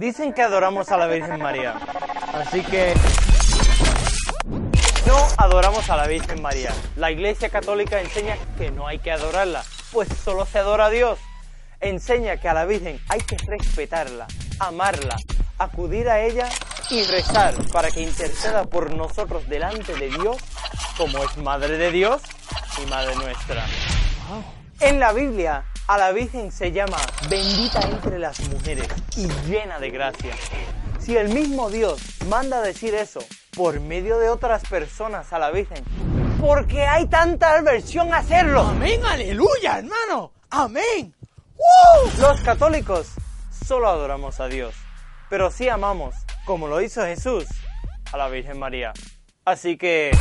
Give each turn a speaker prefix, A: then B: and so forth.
A: Dicen que adoramos a la Virgen María. Así que no adoramos a la Virgen María. La Iglesia Católica enseña que no hay que adorarla, pues solo se adora a Dios. Enseña que a la Virgen hay que respetarla, amarla, acudir a ella y rezar para que interceda por nosotros delante de Dios, como es Madre de Dios y Madre nuestra. En la Biblia, a la Virgen se llama bendita entre las mujeres y llena de gracia. Si el mismo Dios manda decir eso por medio de otras personas a la Virgen, ¿por qué hay tanta aversión a hacerlo?
B: Amén, aleluya, hermano. Amén.
A: Los católicos solo adoramos a Dios, pero sí amamos, como lo hizo Jesús, a la Virgen María. Así que